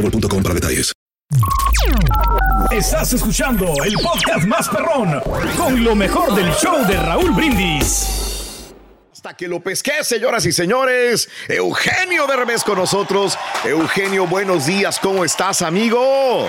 boostmobile.com para detalles. Estás escuchando el podcast más perrón con lo mejor del show de Raúl Brindis. Hasta que lo pesqué, señoras y señores. Eugenio Derbez con nosotros. Eugenio, buenos días. ¿Cómo estás, amigo?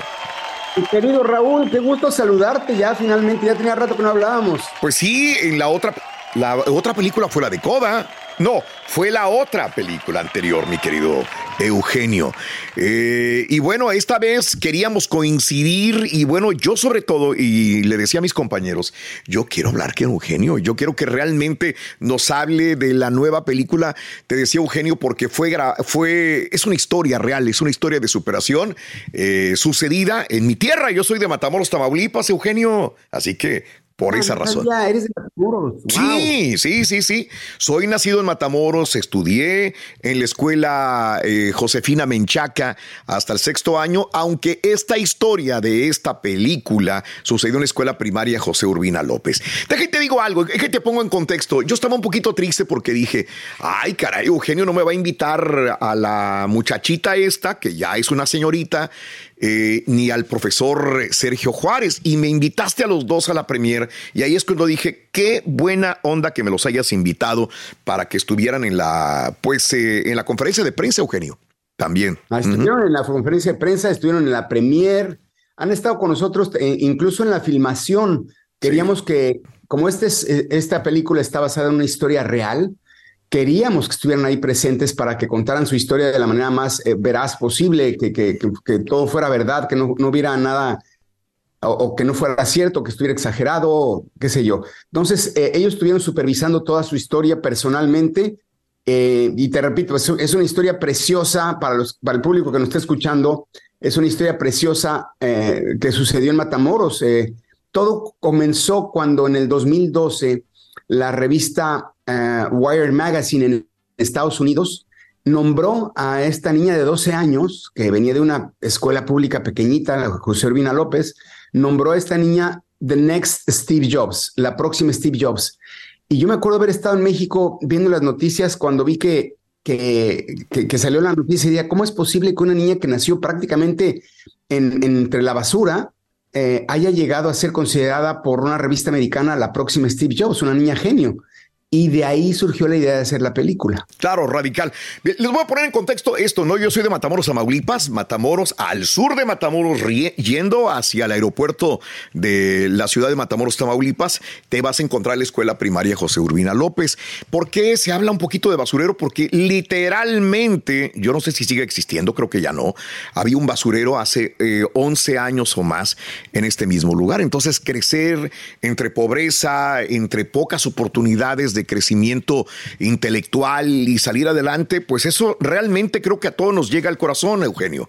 Mi querido Raúl, qué gusto saludarte ya finalmente. Ya tenía rato que no hablábamos. Pues sí, en la otra, la otra película fue la de Coda. No, fue la otra película anterior, mi querido Eugenio. Eh, y bueno, esta vez queríamos coincidir y bueno, yo sobre todo, y le decía a mis compañeros, yo quiero hablar con Eugenio, yo quiero que realmente nos hable de la nueva película, te decía Eugenio, porque fue, fue es una historia real, es una historia de superación eh, sucedida en mi tierra, yo soy de Matamoros, Tamaulipas, Eugenio, así que por esa razón. Ya eres de Matamoros. Sí, sí, sí, sí. Soy nacido en Matamoros, estudié en la escuela eh, Josefina Menchaca hasta el sexto año, aunque esta historia de esta película sucedió en la escuela primaria José Urbina López. Déjate te digo algo, que te pongo en contexto. Yo estaba un poquito triste porque dije, ay, caray, Eugenio no me va a invitar a la muchachita esta, que ya es una señorita, eh, ni al profesor Sergio Juárez. Y me invitaste a los dos a la premier. Y ahí es cuando dije, qué buena onda que me los hayas invitado para que estuvieran en la, pues, eh, en la conferencia de prensa, Eugenio. También. Ah, estuvieron en la conferencia de prensa, estuvieron en la premier, han estado con nosotros eh, incluso en la filmación. Queríamos que, como este esta película está basada en una historia real, queríamos que estuvieran ahí presentes para que contaran su historia de la manera más eh, veraz posible, que, que, que, todo fuera verdad, que no, no hubiera nada o, que no fuera cierto, que estuviera exagerado, qué sé yo. Entonces, eh, ellos estuvieron supervisando toda su historia personalmente. Eh, y te repito, es, es, una historia preciosa para, los, para el público que nos está escuchando. Es una historia preciosa que sucedió en Matamoros. todo comenzó cuando en el 2012 la revista uh, Wired Magazine en Estados Unidos nombró a esta niña de 12 años, que venía de una escuela pública pequeñita, José Urbina López, nombró a esta niña The Next Steve Jobs, la próxima Steve Jobs. Y yo me acuerdo haber estado en México viendo las noticias cuando vi que, que, que, salió la noticia y decía, ¿cómo es posible que una niña que nació prácticamente en, entre la basura eh, haya llegado a ser considerada por una revista americana la próxima Steve Jobs, una niña genio? Y de ahí surgió la idea de hacer la película. Claro, radical. Les voy a poner en contexto esto, ¿no? Yo soy de Matamoros, Tamaulipas, Matamoros, al sur de Matamoros, yendo hacia el aeropuerto de la ciudad de Matamoros, Tamaulipas, te vas a encontrar la escuela primaria José Urbina López. ¿Por qué se habla un poquito de basurero? Porque literalmente, yo no sé si sigue existiendo, creo que ya no, había un basurero hace 11 eh, años o más en este mismo lugar. Entonces, crecer entre pobreza, entre pocas oportunidades de crecimiento intelectual y salir adelante, pues eso realmente creo que a todos nos llega al corazón, Eugenio.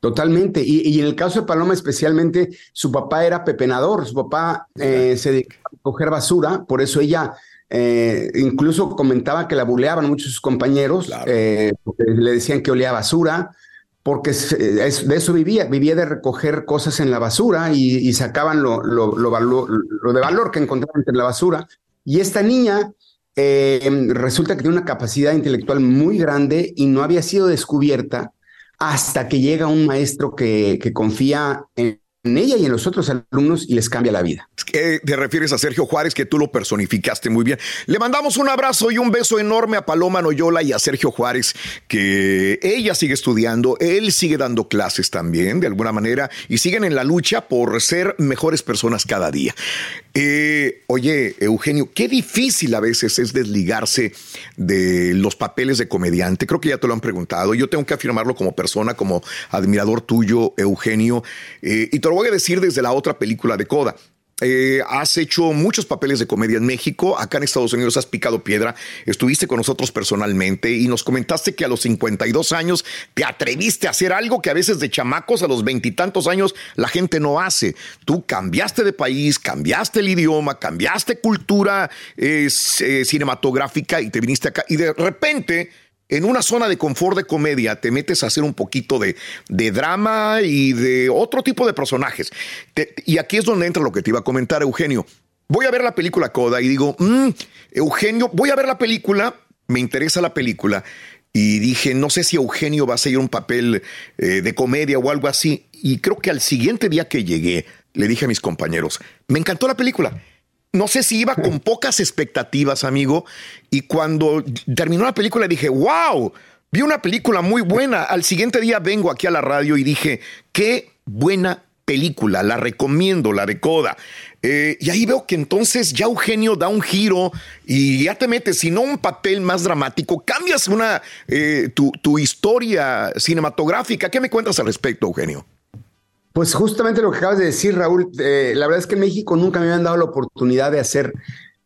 Totalmente. Y, en el caso de Paloma especialmente, su papá era pepenador, su papá eh, se dedicaba a coger basura, por eso ella eh, incluso comentaba que la buleaban muchos sus compañeros, eh, le decían que olía basura, porque de eso vivía, vivía de recoger cosas en la basura y, sacaban lo, lo, lo, de valor que encontraban en la basura. Y esta niña eh, resulta que tiene una capacidad intelectual muy grande y no había sido descubierta hasta que llega un maestro que, confía en, en ella y en los otros alumnos y les cambia la vida. te refieres a Sergio Juárez, que tú lo personificaste muy bien. Le mandamos un abrazo y un beso enorme a Paloma Noyola y a Sergio Juárez, que ella sigue estudiando, él sigue dando clases también, de alguna manera, y siguen en la lucha por ser mejores personas cada día. Eh, oye, Eugenio, qué difícil a veces es desligarse de los papeles de comediante. Creo que ya te lo han preguntado. Yo tengo que afirmarlo como persona, como admirador tuyo, Eugenio. Eh, y te lo voy a decir desde la otra película de Coda. Eh, has hecho muchos papeles de comedia en México, acá en Estados Unidos has picado piedra, estuviste con nosotros personalmente y nos comentaste que a los 52 años te atreviste a hacer algo que a veces de chamacos a los veintitantos años la gente no hace. Tú cambiaste de país, cambiaste el idioma, cambiaste cultura eh, cinematográfica y te viniste acá y de repente en una zona de confort de comedia te metes a hacer un poquito de, drama y de otro tipo de personajes. y aquí es donde entra lo que te iba a comentar, Eugenio. Voy a ver la película Coda y digo, mm, Eugenio, voy a ver la película, me interesa la película. Y dije, no sé si Eugenio va a seguir un papel eh, de comedia o algo así. Y creo que al siguiente día que llegué, le dije a mis compañeros, me encantó la película no sé si iba con pocas expectativas, amigo, y cuando terminó la película dije, wow, vi una película muy buena. Al siguiente día vengo aquí a la radio y dije, qué buena película, la recomiendo, la de Coda. Eh, y ahí veo que entonces ya Eugenio da un giro y ya te metes, si no un papel más dramático, cambias una, eh, tu, tu historia cinematográfica. ¿Qué me cuentas al respecto, Eugenio? Pues justamente lo que acabas de decir, Raúl, eh, la verdad es que en México nunca me habían dado la oportunidad de hacer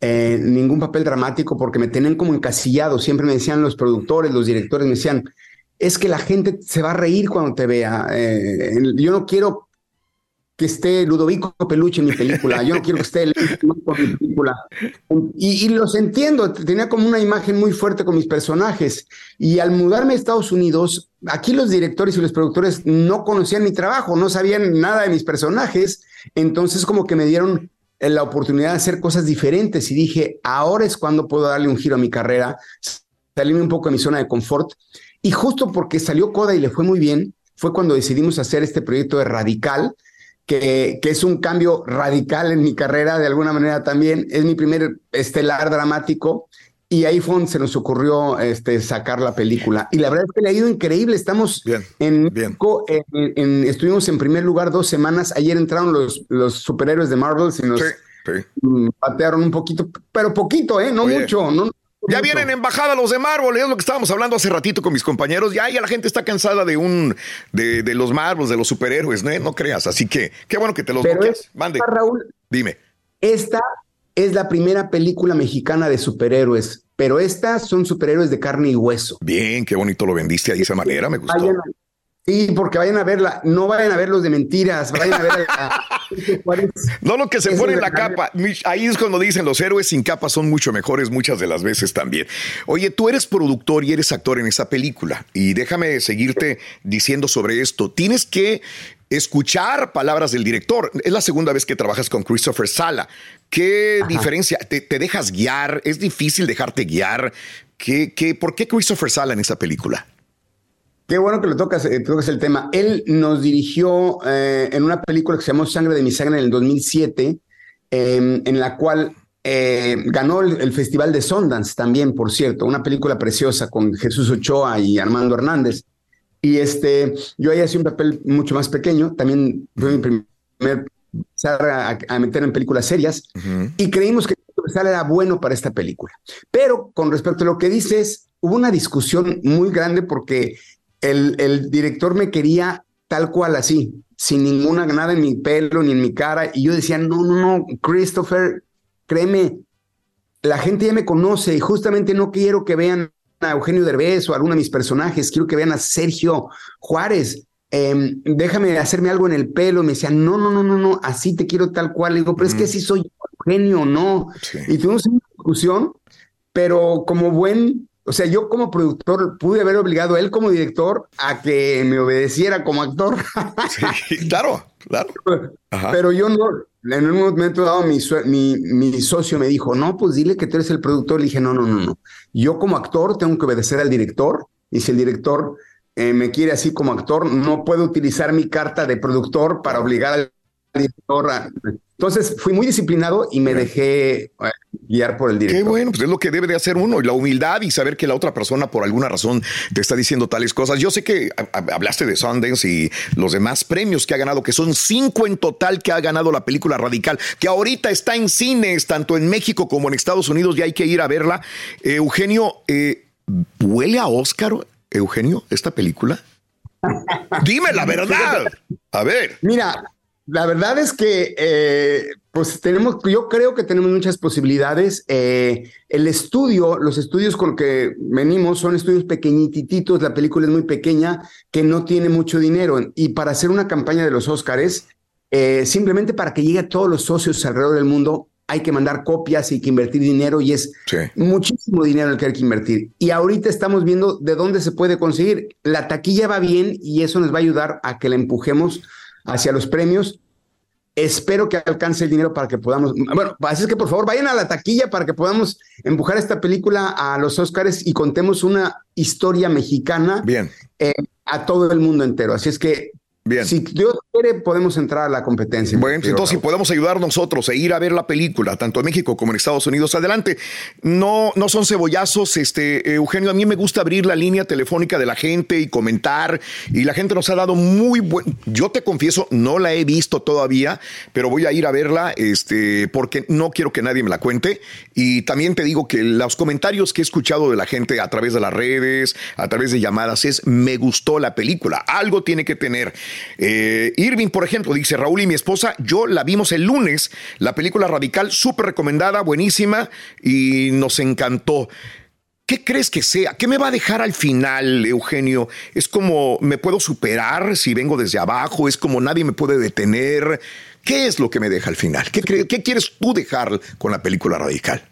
eh, ningún papel dramático porque me tenían como encasillado. Siempre me decían los productores, los directores, me decían, es que la gente se va a reír cuando te vea. Eh, yo no quiero que esté Ludovico Peluche en mi película, yo no quiero que esté en mi película. Y, y, los entiendo, tenía como una imagen muy fuerte con mis personajes. Y al mudarme a Estados Unidos, aquí los directores y los productores no conocían mi trabajo, no sabían nada de mis personajes, entonces como que me dieron la oportunidad de hacer cosas diferentes y dije, ahora es cuando puedo darle un giro a mi carrera, salirme un poco de mi zona de confort. Y justo porque salió Coda y le fue muy bien, fue cuando decidimos hacer este proyecto de Radical, que, es un cambio radical en mi carrera de alguna manera también. Es mi primer estelar dramático y ahí fue donde se nos ocurrió este, sacar la película. Y la verdad es que le ha ido increíble. Estamos en, En, estuvimos en primer lugar dos semanas. Ayer entraron los, los superhéroes de Marvel y nos patearon un poquito, pero poquito, ¿eh? No mucho, no, ya vienen embajada los de Marvel, es lo que estábamos hablando hace ratito con mis compañeros. Ya, ya la gente está cansada de un de, de los Marvels, de los superhéroes, ¿no? no creas. Así que qué bueno que te los Pero Mande. Raúl, dime. Esta es la primera película mexicana de superhéroes, pero estas son superhéroes de carne y hueso. Bien, qué bonito lo vendiste de esa manera, me gustó. Sí, porque vayan a verla, no vayan a ver los de mentiras, vayan a ver No lo que se pone en la capa. Ahí es cuando dicen los héroes sin capa son mucho mejores muchas de las veces también. Oye, tú eres productor y eres actor en esa película y déjame seguirte diciendo sobre esto. Tienes que escuchar palabras del director. Es la segunda vez que trabajas con Christopher Sala. ¿Qué diferencia? ¿Te, dejas guiar? ¿Es difícil dejarte guiar? ¿Qué, qué, ¿Por qué Christopher Sala en esa película? Qué bueno que lo tocas, eh, tocas el tema. Él nos dirigió eh, en una película que se llamó Sangre de mi sangre en el 2007, em, en la cual eh, ganó el, Festival de Sundance también, por cierto, una película preciosa con Jesús Ochoa y Armando Hernández. Y este, yo ahí hacía un papel mucho más pequeño, también fue mi primer a, a meter en películas serias y creímos que era bueno para esta película. Pero con respecto a lo que dices, hubo una discusión muy grande porque el, director me quería tal cual así, sin ninguna nada en mi pelo ni en mi cara. Y yo decía, no, no, no, Christopher, créeme, la gente ya me conoce y justamente no quiero que vean a Eugenio Derbez o a alguno de mis personajes, quiero que vean a Sergio Juárez. Em, déjame hacerme algo en el pelo. Me decía, no, no, no, no, no, así te quiero tal cual. Le digo, pero es que así soy Eugenio, no. Y tuvimos una discusión, pero como buen o sea, yo como productor pude haber obligado a él como director a que me obedeciera como actor. Sí, claro, claro. Pero yo no, en un momento dado mi, mi, mi, socio me dijo, no, pues dile que tú eres el productor. Le dije, no, no, no, no. Yo como actor tengo que obedecer al director y si el director eh, me quiere así como actor, no puedo utilizar mi carta de productor para obligar al Entonces fui muy disciplinado y me dejé eh, guiar por el director. Qué bueno, pues es lo que debe de hacer uno, la humildad y saber que la otra persona por alguna razón te está diciendo tales cosas. Yo sé que hablaste de Sundance y los demás premios que ha ganado, que son cinco en total que ha ganado la película Radical, que ahorita está en cines, tanto en México como en Estados Unidos, y hay que ir a verla. Eh, Eugenio, eh, ¿huele a Oscar, Eugenio, esta película? Dime la verdad. A ver. Mira, la verdad es que, eh, pues tenemos, yo creo que tenemos muchas posibilidades. Eh, el estudio, los estudios con que venimos son estudios pequeñititos, la película es muy pequeña, que no tiene mucho dinero. Y para hacer una campaña de los Óscares, eh, simplemente para que llegue a todos los socios alrededor del mundo, hay que mandar copias y que invertir dinero y es muchísimo dinero el que hay que invertir. Y ahorita estamos viendo de dónde se puede conseguir. La taquilla va bien y eso nos va a ayudar a que la empujemos hacia los premios. Espero que alcance el dinero para que podamos. Bueno, así es que por favor vayan a la taquilla para que podamos empujar esta película a los Oscars y contemos una historia mexicana Bien. Eh, a todo el mundo entero. Así es que Bien. Si Dios quiere, podemos entrar a la competencia. Bueno, entonces si podemos ayudar nosotros e ir a ver la película, tanto en México como en Estados Unidos, adelante. No, no son cebollazos, este, Eugenio, a mí me gusta abrir la línea telefónica de la gente y comentar, y la gente nos ha dado muy buen, yo te confieso, no la he visto todavía, pero voy a ir a verla, este, porque no quiero que nadie me la cuente, y también te digo que los comentarios que he escuchado de la gente a través de las redes, a través de llamadas, es, me gustó la película, algo tiene que tener. Eh, Irving, por ejemplo, dice Raúl y mi esposa, yo la vimos el lunes, la película radical, súper recomendada, buenísima y nos encantó. ¿Qué crees que sea? ¿Qué me va a dejar al final, Eugenio? ¿Es como me puedo superar si vengo desde abajo? ¿Es como nadie me puede detener? ¿Qué es lo que me deja al final? ¿Qué, qué quieres tú dejar con la película radical?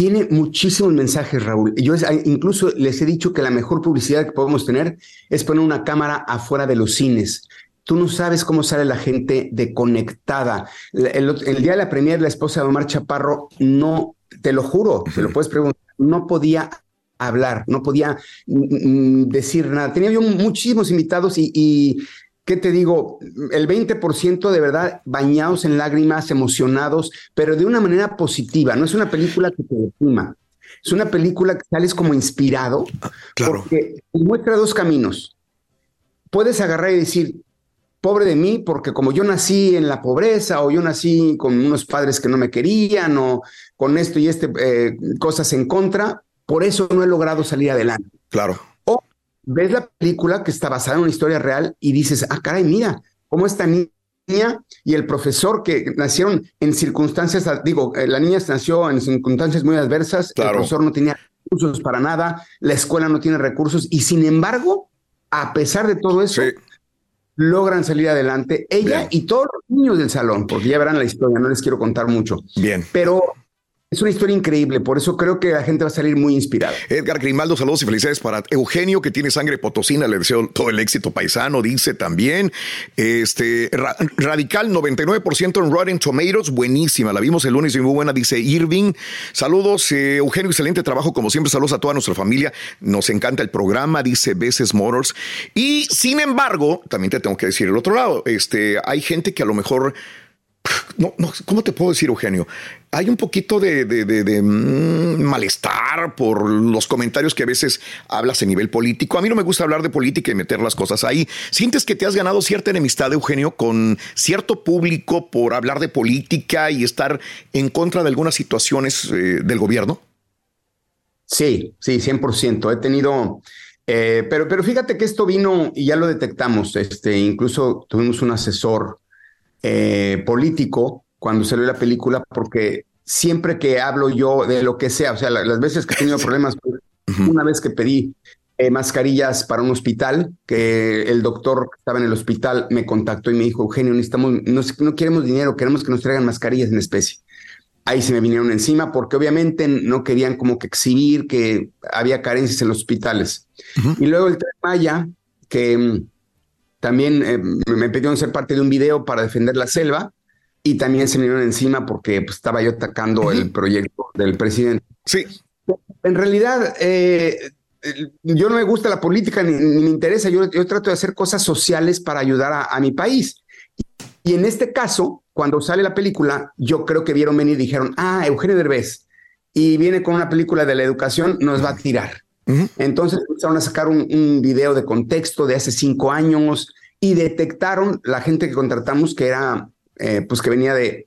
Tiene muchísimos mensajes, Raúl. Yo incluso les he dicho que la mejor publicidad que podemos tener es poner una cámara afuera de los cines. Tú no sabes cómo sale la gente deconectada. El, día de la premier, la esposa de Omar Chaparro no, te lo juro, te lo puedes preguntar, no podía hablar, no podía mm, mm, decir nada. Tenía yo muchísimos invitados y ¿qué te digo? El 20% de verdad bañados en lágrimas, emocionados, pero de una manera positiva. No es una película que te deprima. Es una película que sales como inspirado. Ah, claro. Porque muestra dos caminos. Puedes agarrar y decir, pobre de mí, porque como yo nací en la pobreza o yo nací con unos padres que no me querían o con esto y este eh, cosas en contra, por eso no he logrado salir adelante. Claro ves la película que está basada en una historia real y dices, ah, caray, mira, cómo esta niña y el profesor que nacieron en circunstancias, digo, eh, la niña nació en circunstancias muy adversas, el profesor no tenía recursos para nada, la escuela no tiene recursos y sin embargo, a pesar de todo eso, logran salir adelante, ella y todos los niños del salón, porque ya verán la historia, no les quiero contar mucho. Bien. Pero es una historia increíble, por eso creo que la gente va a salir muy inspirada. Edgar Grimaldo, saludos y felicidades para Eugenio, que tiene sangre potosina, le deseo todo el éxito paisano, dice también. Este, Radical, 99% en Rotten Tomatoes, buenísima, la vimos el lunes y muy buena, dice Irving. Saludos, eh, Eugenio, excelente trabajo, como siempre, saludos a toda nuestra familia, nos encanta el programa, dice Beses Motors. Y sin embargo, también te tengo que decir el otro lado, este, hay gente que a lo mejor no, no, ¿cómo te puedo decir, Eugenio? Hay un poquito de, mm, malestar por los comentarios que a veces hablas a nivel político. A mí no me gusta hablar de política y meter las cosas ahí. ¿Sientes que te has ganado cierta enemistad, Eugenio, con cierto público por hablar de política y estar en contra de algunas situaciones eh, del gobierno? Sí, sí, 100%. He tenido... Eh, pero, pero fíjate que esto vino y ya lo detectamos. Este, incluso tuvimos un asesor eh, político cuando salió la película, porque siempre que hablo yo de lo que sea, o sea, las veces que he tenido problemas, una vez que pedí eh, mascarillas para un hospital, que el doctor que estaba en el hospital me contactó y me dijo, Eugenio, necesitamos, no, no queremos dinero, queremos que nos traigan mascarillas en especie. Ahí se me vinieron encima porque obviamente no querían como que exhibir que había carencias en los hospitales. Y luego el Tren Maya, que mm, también eh, me pidieron ser parte de un video para defender la selva y también se me dieron encima porque pues, estaba yo atacando el proyecto del presidente. Sí. En realidad, eh, yo no me gusta la política ni, me interesa. Yo, yo, trato de hacer cosas sociales para ayudar a, mi país. Y en este caso, cuando sale la película, yo creo que vieron venir y dijeron, ah, Eugenio Derbez, y viene con una película de la educación, nos va a tirar. Entonces empezaron a sacar un, un, video de contexto de hace cinco años y detectaron la gente que contratamos que era, eh, pues que venía de,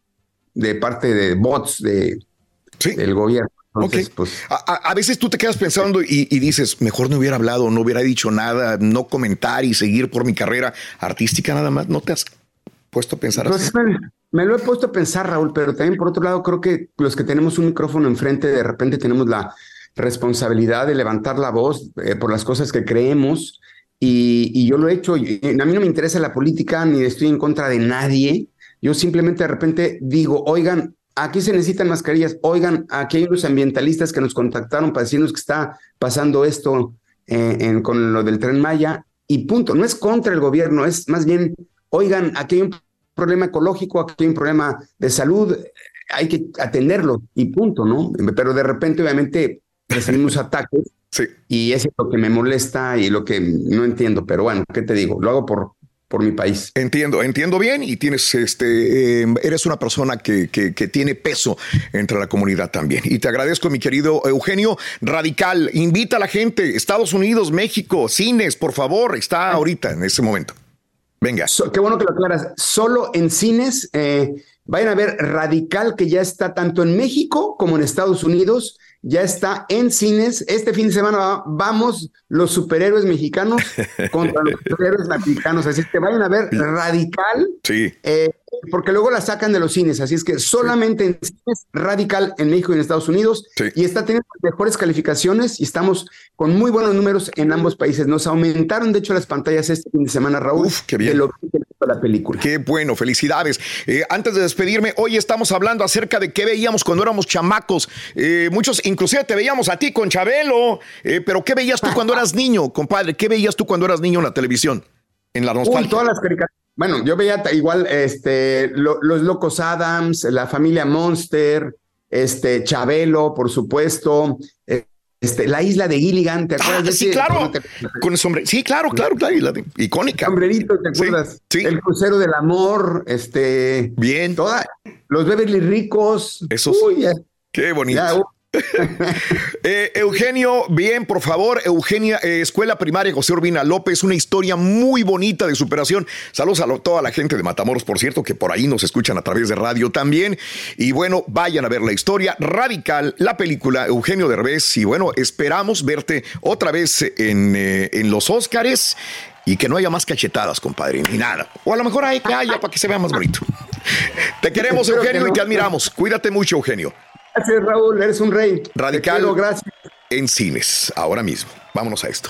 de parte de bots de, del gobierno. Entonces, pues, a, a, veces tú te quedas pensando y, y, dices, mejor no hubiera hablado, no hubiera dicho nada, no comentar y seguir por mi carrera artística nada más. ¿No te has puesto a pensar pues, así? Me, me, lo he puesto a pensar, Raúl, pero también por otro lado creo que los que tenemos un micrófono enfrente de repente tenemos la responsabilidad de levantar la voz eh, por las cosas que creemos y, y, yo lo he hecho. Y a mí no me interesa la política ni estoy en contra de nadie. Yo simplemente de repente digo, oigan, aquí se necesitan mascarillas. Oigan, aquí hay unos ambientalistas que nos contactaron para decirnos que está pasando esto eh, en, con lo del tren Maya y punto. No es contra el gobierno, es más bien, oigan, aquí hay un problema ecológico, aquí hay un problema de salud, hay que atenderlo y punto, ¿no? Pero de repente, obviamente, recibimos ataques sí. y eso es lo que me molesta y lo que no entiendo. Pero bueno, ¿qué te digo? Lo hago por, por mi país. Entiendo, entiendo bien y tienes este, eh, eres una persona que, que, que, tiene peso entre la comunidad también. Y te agradezco, mi querido Eugenio Radical. Invita a la gente, Estados Unidos, México, cines, por favor, está ahorita en ese momento. Venga. So, qué bueno que lo aclaras. Solo en cines, eh, vayan a ver Radical, que ya está tanto en México como en Estados Unidos ya está en cines. Este fin de semana vamos los superhéroes mexicanos contra los superhéroes mexicanos. Así que vayan a ver Radical. Sí. Eh, porque luego la sacan de los cines. Así es que solamente sí. en cines Radical en México y en Estados Unidos. Sí. Y está teniendo mejores calificaciones y estamos con muy buenos números en ambos países. Nos aumentaron, de hecho, las pantallas este fin de semana, Raúl. Uf, qué bien. De lo que la película. Qué bueno, felicidades. Eh, antes de despedirme, hoy estamos hablando acerca de qué veíamos cuando éramos chamacos. Eh, muchos, inclusive te veíamos a ti con Chabelo, eh, pero ¿qué veías tú cuando eras niño, compadre? ¿Qué veías tú cuando eras niño en la televisión? En la nostalgia. Uy, todas las caricaturas. Bueno, yo veía igual este, lo, los Locos Adams, la familia Monster, este, Chabelo, por supuesto, este, la isla de Gilligan, ¿te acuerdas ah, sí, claro. Te... Con el sombrero. Sí, claro, claro, claro. La de... icónica. Sombrerito, ¿te acuerdas? Sí, sí, El crucero del amor, este. Bien. Toda, los Beverly Ricos. Esos. Uy, Qué bonito. ya, uh, eh, Eugenio, bien, por favor, Eugenia, eh, Escuela Primaria José Urbina López, una historia muy bonita de superación. Saludos a lo, toda la gente de Matamoros, por cierto, que por ahí nos escuchan a través de radio también. Y bueno, vayan a ver la historia radical, la película Eugenio Derbez. Y bueno, esperamos verte otra vez en, eh, en los Óscares y que no haya más cachetadas, compadre, ni nada. O a lo mejor hay que haya para que se vea más bonito. Te queremos, Eugenio, y te admiramos. Cuídate mucho, Eugenio. Gracias, Raúl, eres un rey. Radical. Quiero, gracias. en cines, ahora mismo. Vámonos a esto.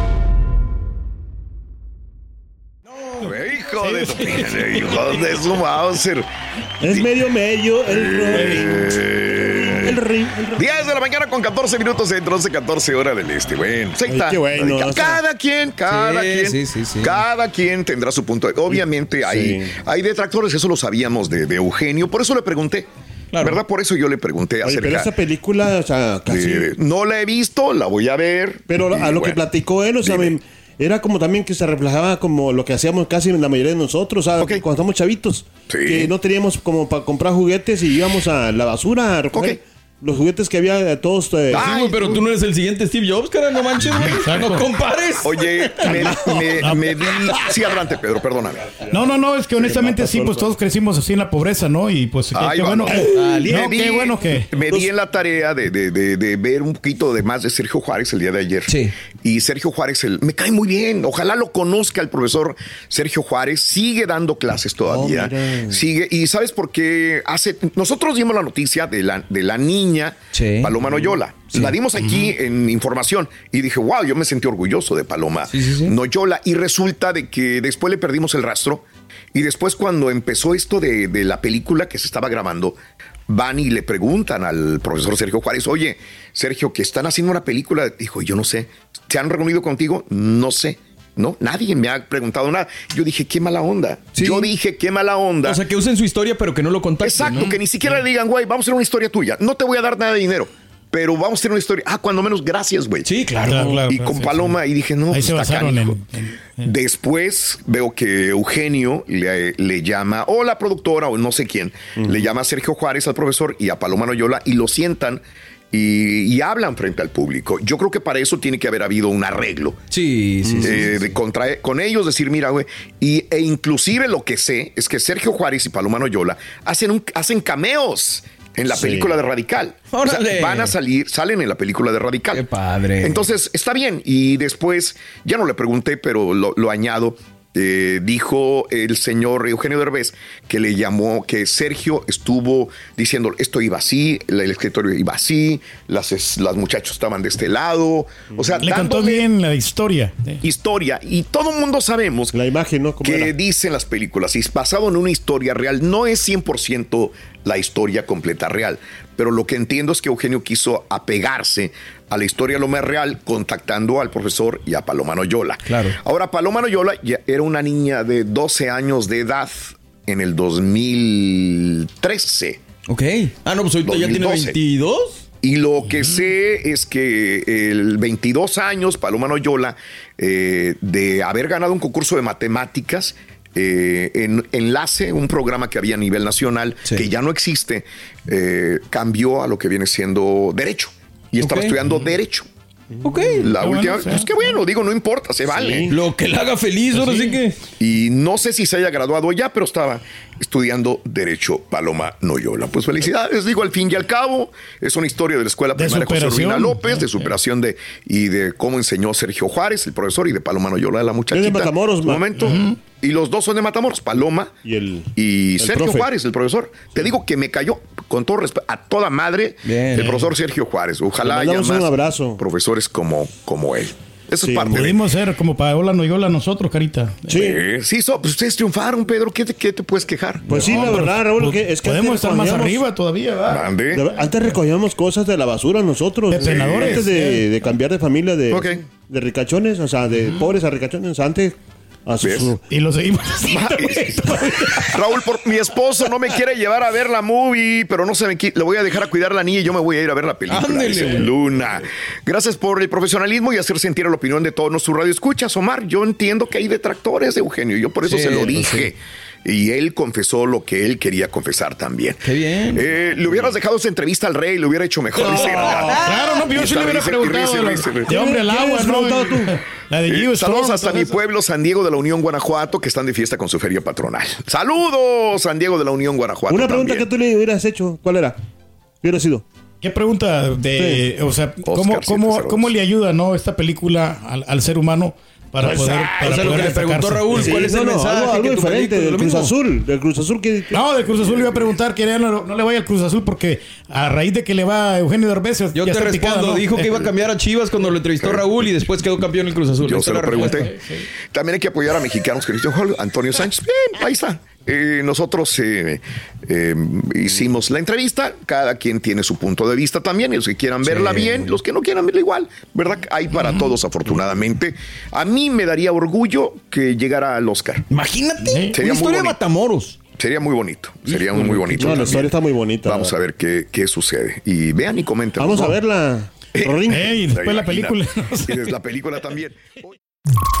Hijo de su, hijo de su Mauser. Es medio medio el Eh, El ring. 10 de la mañana con 14 minutos centro, 11, 14 horas del este. Bueno, pues Ay, qué bueno, Cada, o sea. cada quien, cada Sí, quien. sí, sí. Cada quien tendrá su punto. Obviamente hay, hay detractores, eso lo sabíamos de, de Eugenio, por eso le pregunté. Claro. ¿Verdad? Por eso yo le pregunté Oye, acerca pero esa película, o sea, casi. de- No la he visto, la voy a ver. Pero a lo que bueno, platicó él, o sea, me- era como también que se reflejaba como lo que hacíamos casi la mayoría de nosotros, Ok. cuando estamos chavitos, Sí. que no teníamos como para comprar juguetes y íbamos a la basura a recoger. Los juguetes que había de todos. eh, Sí, güey, pero tú no eres el siguiente Steve Jobs, cara, no manches, güey. No compares. Oye, me, me- me di. Sí, adelante, Pedro, perdóname. No, no, no, es que honestamente sí, pues todos crecimos así en la pobreza, ¿no? Y pues qué, Ahí qué bueno no, qué bueno que. Me di en la tarea de, de- de- de ver un poquito de más de Sergio Juárez el día de ayer. Sí. Y Sergio Juárez el- me cae muy bien. Ojalá lo conozca el profesor Sergio Juárez. Sigue dando clases todavía. mira. Sigue. Y ¿sabes por qué? Hace, nosotros dimos la noticia de la, de la niña Sí. Paloma Noyola. La dimos aquí en información y dije, wow, yo me sentí orgulloso de Paloma sí. Noyola. Y resulta de que después le perdimos el rastro. Y después cuando empezó esto de, de la película que se estaba grabando, van y le preguntan al profesor Sergio Juárez, oye, Sergio, que están haciendo una película. Dijo, yo no sé. ¿Se han reunido contigo? No sé. No, nadie me ha preguntado nada. Yo dije, qué mala onda. Sí. Yo dije, qué mala onda. O sea, que usen su historia, pero que no lo contacten. Exacto, ¿no? que ni siquiera le digan, güey, vamos a hacer una historia tuya. No te voy a dar nada de dinero, pero vamos a hacer una historia. Ah, cuando menos, gracias, güey. Sí, claro. Claro, claro, y claro, con sí, Paloma, y dije, no, Ahí pues, se basaron en- en- Después veo que Eugenio le, le llama, o la productora, o no sé quién, le llama a Sergio Juárez al profesor y a Paloma Noyola y lo sientan y, y hablan frente al público. Yo creo que para eso tiene que haber habido un arreglo. Sí, sí, sí. Eh, de contra, con ellos decir, mira, güey, y, e inclusive lo que sé es que Sergio Juárez y Paloma Noyola hacen, un, hacen cameos en la Sí. película de Radical. O sea, Órale. van a salir, salen en la película de Radical. Qué padre. Entonces, está bien. Y después, ya no le pregunté, pero lo, lo añado. eh, dijo el señor Eugenio Derbez que le llamó, que Sergio estuvo diciendo esto iba así, el, escritorio iba así, las, las muchachos estaban de este lado. O sea, Le contó bien la historia. historia. Y todo el mundo sabemos La imagen, ¿no? ¿Cómo que era? dicen las películas, y es basado en una historia real, no es 100% la historia completa real, pero lo que entiendo es que Eugenio quiso apegarse a la historia lo más real contactando al profesor y a Paloma Noyola. Claro. Ahora, Paloma Noyola ya era una niña de 12 años de edad en el 2013. Ok. Ah, no, pues ahorita ya tiene 2012. 22. Y lo que sé es que el 22 años, Paloma Noyola, eh, de haber ganado un concurso de matemáticas, eh, en Enlace, un programa que había a nivel nacional, Sí. que ya no existe, eh, cambió a lo que viene siendo Derecho. Y estaba estudiando Derecho. Ok. La Qué última, bueno, pues qué bueno, digo, no importa, se vale. Lo que le haga feliz, ahora sí que. Y no sé si se haya graduado ya, pero estaba estudiando Derecho Paloma Noyola. Pues felicidades, digo, al fin y al cabo, es una historia de la Escuela De Primaria José superación. Urbina López, de superación de y de cómo enseñó Sergio Juárez, el profesor, y de Paloma Noyola, la muchachita. Es de Matamoros, ma- momento. Y los dos son de Matamoros, Paloma Y el- y el Sergio profe. Juárez, el profesor. Te digo que me cayó con todo respeto a toda madre Bien. el profesor Sergio Juárez. Ojalá haya más un abrazo. profesores como, como él. Eso Sí, es parte de Pudimos ser como Paola Noyola nosotros, Carita. Sí. eh, sí, so- pues ustedes triunfaron, Pedro. ¿Qué te, qué te puedes quejar? Pues sí, la verdad, Raúl, pues, que es que podemos estar más arriba todavía, ¿verdad? Antes recogíamos cosas de la basura nosotros. De penadores. Antes de, de cambiar de familia de, de ricachones, o sea, de pobres a ricachones. Antes, a su, su- Y lo seguimos. Raúl, por, mi esposo no me quiere llevar a ver la movie, pero no se me le voy a dejar a cuidar a la niña y yo me voy a ir a ver la película. Ándele. dice Luna. Gracias por el profesionalismo y hacer sentir la opinión de todos nuestros radioescuchas, Omar. Yo entiendo que hay detractores de Eugenio, yo por eso Sí, se lo pues dije. Y él confesó lo que él quería confesar también. Qué bien. Eh, le hubieras dejado esa entrevista al rey, le hubiera hecho mejor. dice Granada. Claro, no, yo sí le hubiera preguntado de, hombre al ¿Qué agua, ¿no? preguntado tú? La de Eh, saludos hasta mi pueblo, San Diego de la Unión Guanajuato, que están de fiesta con su feria patronal. Saludos, San Diego de la Unión Guanajuato. Una pregunta que tú le hubieras hecho, ¿cuál era? ¿Qué hubiera sido? ¿Qué pregunta de, o sea, cómo, Oscar cómo, 702. cómo le ayuda, no, esta película al, al ser humano para Pues, poder, ah, para o sea, lo que le preguntó? Raúl, ¿cuál es el mensaje algo, algo que tu diferente del lo Cruz mismo? Azul, del Cruz Azul que No, de Cruz Azul le iba a preguntar que no, no le vaya al Cruz Azul porque a raíz de que le va a Eugenio Derbez Yo ya te está respondo. Dijo que iba a cambiar a Chivas cuando lo entrevistó Raúl y después quedó campeón el Cruz Azul. Yo se lo pregunté. También hay que apoyar a mexicanos que dicen, "Joder, Antonio Sánchez. Bien, ahí está. Eh, nosotros eh, eh, hicimos la entrevista. Cada quien tiene su punto de vista también. y Los que quieran verla bien, los que no quieran verla igual. ¿Verdad? Hay para todos, afortunadamente. A mí me daría orgullo que llegara al Oscar. Imagínate. Sería Una muy historia de. Matamoros. Sería muy bonito. Sería muy bonito. No, la historia está muy bonita. Vamos a ver qué, qué sucede. Y vean y comenten. Vamos ¿no? a verla. Eh, y después la película. no sé. Y desde la película también.